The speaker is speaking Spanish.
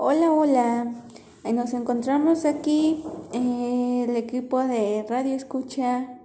Hola, hola. Nos encontramos aquí eh, el equipo de Radio Escucha